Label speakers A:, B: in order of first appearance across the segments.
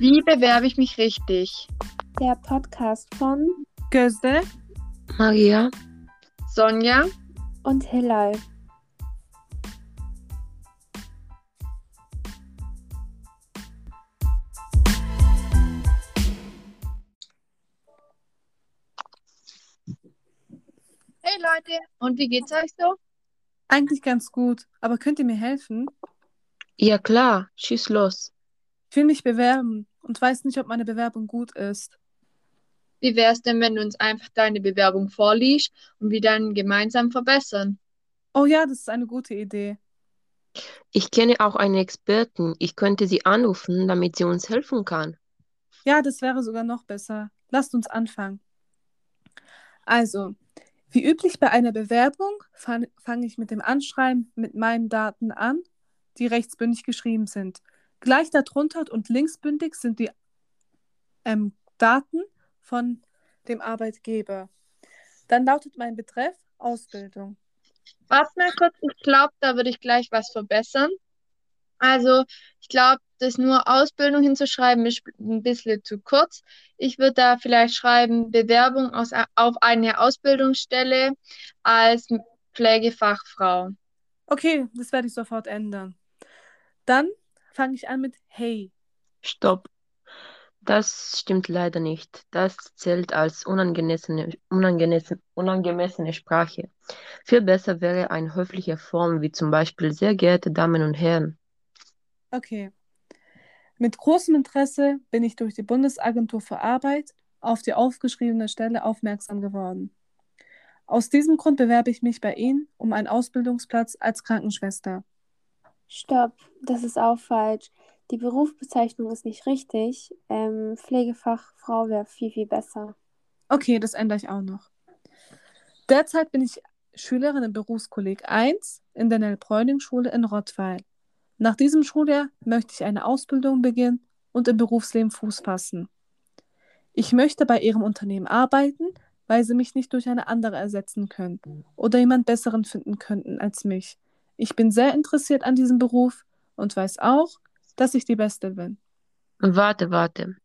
A: Wie bewerbe ich mich richtig?
B: Der Podcast von
C: Gözde,
D: Maria,
A: Sonja,
B: und Hilal.
A: Hey Leute, und wie geht's euch so?
C: eigentlich ganz gut, aber könnt ihr mir helfen?
D: ja klar, schieß los.
C: Ich will mich bewerben und weiß nicht, ob meine Bewerbung gut ist.
A: Wie wär's denn, wenn du uns einfach deine Bewerbung vorliest und wir dann gemeinsam verbessern?
C: Oh ja, das ist eine gute Idee.
D: Ich kenne auch einen Experten. Ich könnte sie anrufen, damit sie uns helfen kann.
C: Ja, das wäre sogar noch besser. Lasst uns anfangen. Also, wie üblich bei einer Bewerbung fange fang ich mit dem Anschreiben mit meinen Daten an, die rechtsbündig geschrieben sind. Gleich darunter und linksbündig sind die ähm, Daten von dem Arbeitgeber. Dann lautet mein Betreff Ausbildung.
A: Warte mal kurz, ich glaube, da würde ich gleich was verbessern. Also, ich glaube, das nur Ausbildung hinzuschreiben ist ein bisschen zu kurz. Ich würde da vielleicht schreiben, Bewerbung aus, auf eine Ausbildungsstelle als Pflegefachfrau.
C: Okay, das werde ich sofort ändern. Dann fange ich an mit Hey.
D: Stopp. Das stimmt leider nicht. Das zählt als unangemessene, unangemessene, unangemessene Sprache. Viel besser wäre eine höfliche Form, wie zum Beispiel sehr geehrte Damen und Herren.
C: Okay. Mit großem Interesse bin ich durch die Bundesagentur für Arbeit auf die aufgeschriebene Stelle aufmerksam geworden. Aus diesem Grund bewerbe ich mich bei Ihnen um einen Ausbildungsplatz als Krankenschwester.
B: Stopp, das ist auch falsch. Die Berufsbezeichnung ist nicht richtig. Ähm, Pflegefachfrau wäre viel, viel besser.
C: Okay, das ändere ich auch noch. Derzeit bin ich Schülerin im Berufskolleg 1 in der Nell-Bräuning-Schule in Rottweil. Nach diesem Schuljahr möchte ich eine Ausbildung beginnen und im Berufsleben Fuß fassen. Ich möchte bei Ihrem Unternehmen arbeiten, weil Sie mich nicht durch eine andere ersetzen können oder jemand Besseren finden könnten als mich. Ich bin sehr interessiert an diesem Beruf und weiß auch, dass ich die Beste bin.
D: Warte, warte.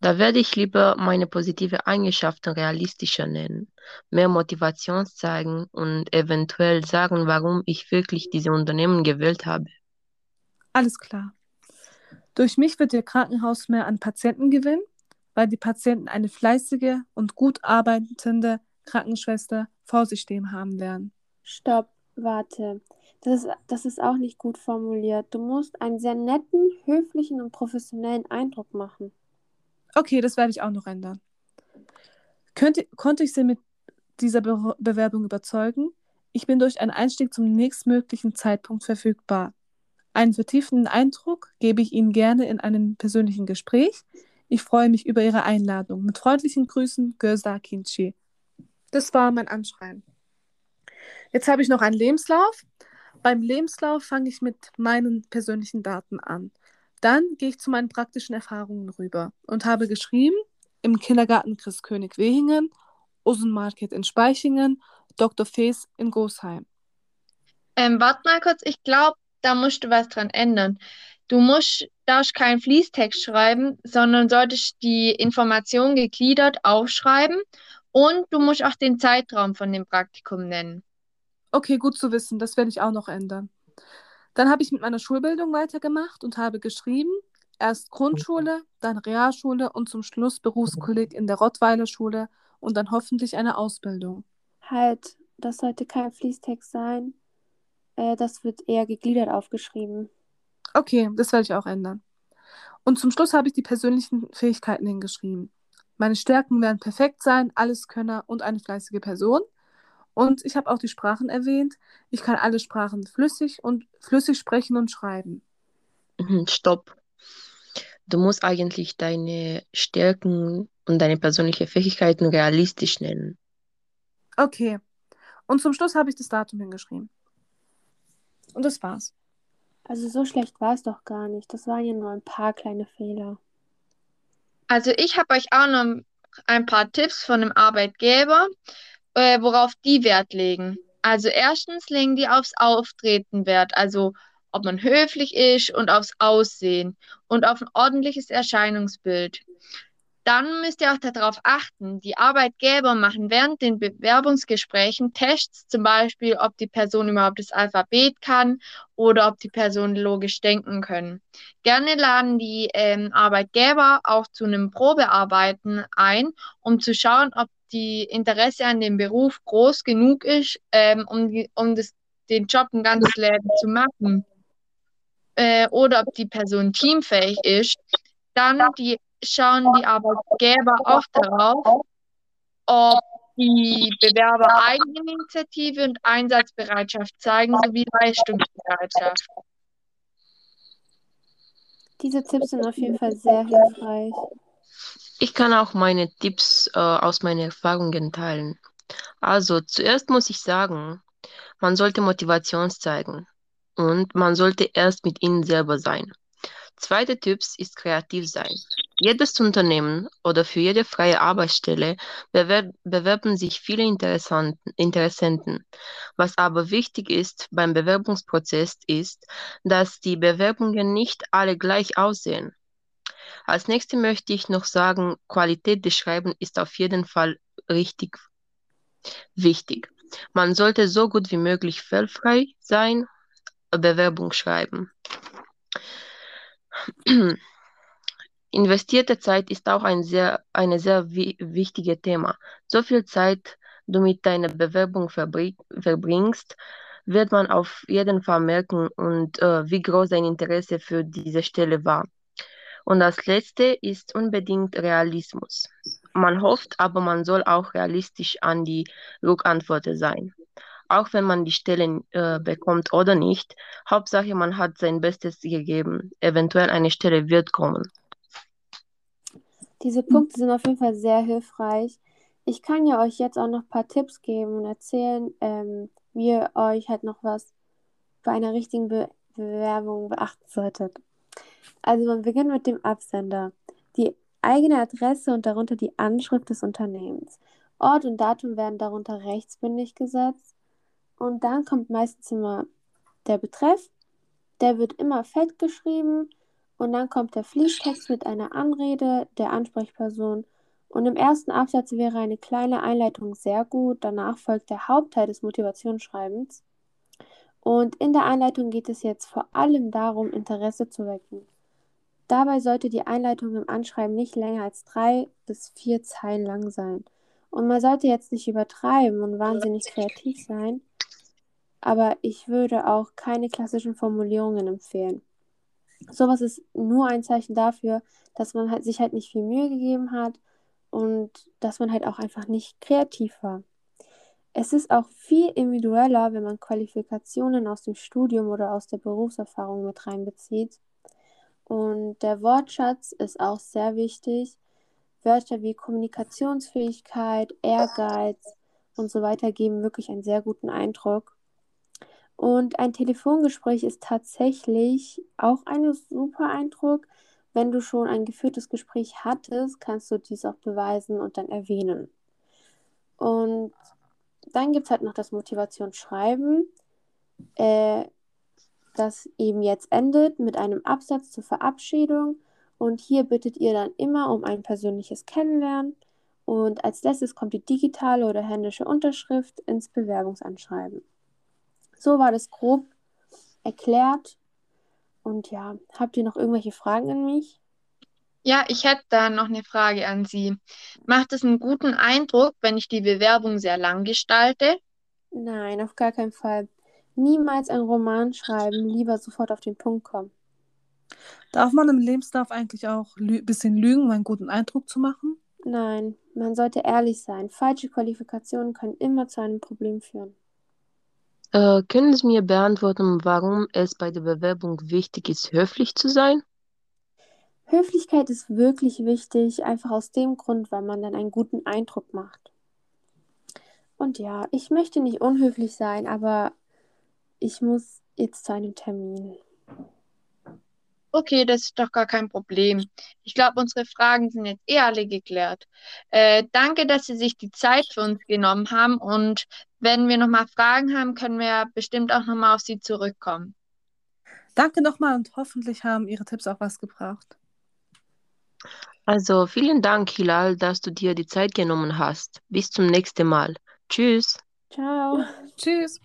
D: Da werde ich lieber meine positive Eigenschaften realistischer nennen, mehr Motivation zeigen und eventuell sagen, warum ich wirklich diese Unternehmen gewählt habe.
C: Alles klar. Durch mich wird Ihr Krankenhaus mehr an Patienten gewinnen, weil die Patienten eine fleißige und gut arbeitende Krankenschwester vor sich stehen haben werden.
B: Stopp, warte. Das ist, das ist auch nicht gut formuliert. Du musst einen sehr netten, höflichen und professionellen Eindruck machen.
C: Okay, das werde ich auch noch ändern. Könnte, konnte ich Sie mit dieser Be Bewerbung überzeugen? Ich bin durch einen Einstieg zum nächstmöglichen Zeitpunkt verfügbar. Einen vertiefenden Eindruck gebe ich Ihnen gerne in einem persönlichen Gespräch. Ich freue mich über Ihre Einladung. Mit freundlichen Grüßen, Gözda Kinci. Das war mein Anschreiben. Jetzt habe ich noch einen Lebenslauf. Beim Lebenslauf fange ich mit meinen persönlichen Daten an. Dann gehe ich zu meinen praktischen Erfahrungen rüber und habe geschrieben im Kindergarten Chris König Wehingen, Osen Market in Speichingen, Dr. Fees in Gosheim.
A: Ähm, warte mal kurz, ich glaube, da musst du was dran ändern. Du musst, darfst keinen Fließtext schreiben, sondern solltest die Information gegliedert aufschreiben und du musst auch den Zeitraum von dem Praktikum nennen.
C: Okay, gut zu wissen, das werde ich auch noch ändern. Dann habe ich mit meiner Schulbildung weitergemacht und habe geschrieben, erst Grundschule, dann Realschule und zum Schluss Berufskolleg in der Rottweiler Schule und dann hoffentlich eine Ausbildung.
B: Halt, das sollte kein Fließtext sein. Äh, das wird eher gegliedert aufgeschrieben.
C: Okay, das werde ich auch ändern. Und zum Schluss habe ich die persönlichen Fähigkeiten hingeschrieben. Meine Stärken werden perfekt sein, Alleskönner und eine fleißige Person. Und ich habe auch die Sprachen erwähnt. Ich kann alle Sprachen flüssig und flüssig sprechen und schreiben.
D: Mhm, Stopp. Du musst eigentlich deine Stärken und deine persönlichen Fähigkeiten realistisch nennen.
C: Okay. Und zum Schluss habe ich das Datum hingeschrieben. Und das war's.
B: Also so schlecht war es doch gar nicht. Das waren ja nur ein paar kleine Fehler.
A: Also ich habe euch auch noch ein paar Tipps von dem Arbeitgeber, äh, worauf die Wert legen. Also erstens legen die aufs Auftreten Wert, also ob man höflich ist und aufs Aussehen und auf ein ordentliches Erscheinungsbild. Dann müsst ihr auch darauf achten, die Arbeitgeber machen während den Bewerbungsgesprächen Tests, zum Beispiel, ob die Person überhaupt das Alphabet kann oder ob die Person logisch denken können. Gerne laden die ähm, Arbeitgeber auch zu einem Probearbeiten ein, um zu schauen, ob die Interesse an dem Beruf groß genug ist, ähm, um, um das, den Job ein ganzes Leben zu machen. Äh, oder ob die Person teamfähig ist. Dann die schauen die Arbeitgeber auch darauf, ob die Bewerber Eigeninitiative und Einsatzbereitschaft zeigen sowie Leistungsbereitschaft.
B: Diese Tipps sind auf jeden Fall sehr hilfreich.
D: Ich kann auch meine Tipps äh, aus meinen Erfahrungen teilen. Also, zuerst muss ich sagen, man sollte Motivation zeigen und man sollte erst mit ihnen selber sein. Zweiter Typ ist kreativ sein. Jedes Unternehmen oder für jede freie Arbeitsstelle bewer bewerben sich viele Interessenten. Was aber wichtig ist beim Bewerbungsprozess ist, dass die Bewerbungen nicht alle gleich aussehen. Als nächstes möchte ich noch sagen, Qualität des Schreibens ist auf jeden Fall richtig wichtig. Man sollte so gut wie möglich fehlerfrei sein, Bewerbung schreiben. Investierte Zeit ist auch ein sehr, eine sehr wichtige Thema. So viel Zeit du mit deiner Bewerbung verbringst, wird man auf jeden Fall merken und äh, wie groß dein Interesse für diese Stelle war. Und das letzte ist unbedingt Realismus. Man hofft, aber man soll auch realistisch an die Rückantworten sein auch wenn man die Stelle äh, bekommt oder nicht. Hauptsache, man hat sein Bestes gegeben. Eventuell eine Stelle wird kommen.
B: Diese Punkte sind auf jeden Fall sehr hilfreich. Ich kann ja euch jetzt auch noch ein paar Tipps geben und erzählen, ähm, wie ihr euch halt noch was bei einer richtigen Be Bewerbung beachten solltet. Also man beginnt mit dem Absender. Die eigene Adresse und darunter die Anschrift des Unternehmens. Ort und Datum werden darunter rechtsbündig gesetzt. Und dann kommt meistens immer der Betreff. Der wird immer fett geschrieben. Und dann kommt der Fließtext mit einer Anrede der Ansprechperson. Und im ersten Absatz wäre eine kleine Einleitung sehr gut. Danach folgt der Hauptteil des Motivationsschreibens. Und in der Einleitung geht es jetzt vor allem darum, Interesse zu wecken. Dabei sollte die Einleitung im Anschreiben nicht länger als drei bis vier Zeilen lang sein. Und man sollte jetzt nicht übertreiben und wahnsinnig kreativ sein, aber ich würde auch keine klassischen Formulierungen empfehlen. Sowas ist nur ein Zeichen dafür, dass man halt sich halt nicht viel Mühe gegeben hat und dass man halt auch einfach nicht kreativ war. Es ist auch viel individueller, wenn man Qualifikationen aus dem Studium oder aus der Berufserfahrung mit reinbezieht. Und der Wortschatz ist auch sehr wichtig. Wörter wie Kommunikationsfähigkeit, Ehrgeiz und so weiter geben wirklich einen sehr guten Eindruck. Und ein Telefongespräch ist tatsächlich auch ein super Eindruck. Wenn du schon ein geführtes Gespräch hattest, kannst du dies auch beweisen und dann erwähnen. Und dann gibt es halt noch das Motivationsschreiben, äh, das eben jetzt endet mit einem Absatz zur Verabschiedung. Und hier bittet ihr dann immer um ein persönliches Kennenlernen. Und als letztes kommt die digitale oder händische Unterschrift ins Bewerbungsanschreiben. So war das grob erklärt. Und ja, habt ihr noch irgendwelche Fragen an mich?
A: Ja, ich hätte da noch eine Frage an Sie. Macht es einen guten Eindruck, wenn ich die Bewerbung sehr lang gestalte?
B: Nein, auf gar keinen Fall. Niemals einen Roman schreiben, lieber sofort auf den Punkt kommen.
C: Darf man im Lebenslauf eigentlich auch ein bisschen lügen, um einen guten Eindruck zu machen?
B: Nein, man sollte ehrlich sein. Falsche Qualifikationen können immer zu einem Problem führen.
D: Äh, können Sie mir beantworten, warum es bei der Bewerbung wichtig ist, höflich zu sein?
B: Höflichkeit ist wirklich wichtig, einfach aus dem Grund, weil man dann einen guten Eindruck macht. Und ja, ich möchte nicht unhöflich sein, aber ich muss jetzt zu einem Termin.
A: Okay, das ist doch gar kein Problem. Ich glaube, unsere Fragen sind jetzt eh alle geklärt. Äh, danke, dass Sie sich die Zeit für uns genommen haben und wenn wir nochmal Fragen haben, können wir bestimmt auch nochmal auf Sie zurückkommen.
C: Danke nochmal und hoffentlich haben Ihre Tipps auch was gebracht.
D: Also vielen Dank, Hilal, dass du dir die Zeit genommen hast. Bis zum nächsten Mal. Tschüss.
B: Ciao.
C: Tschüss.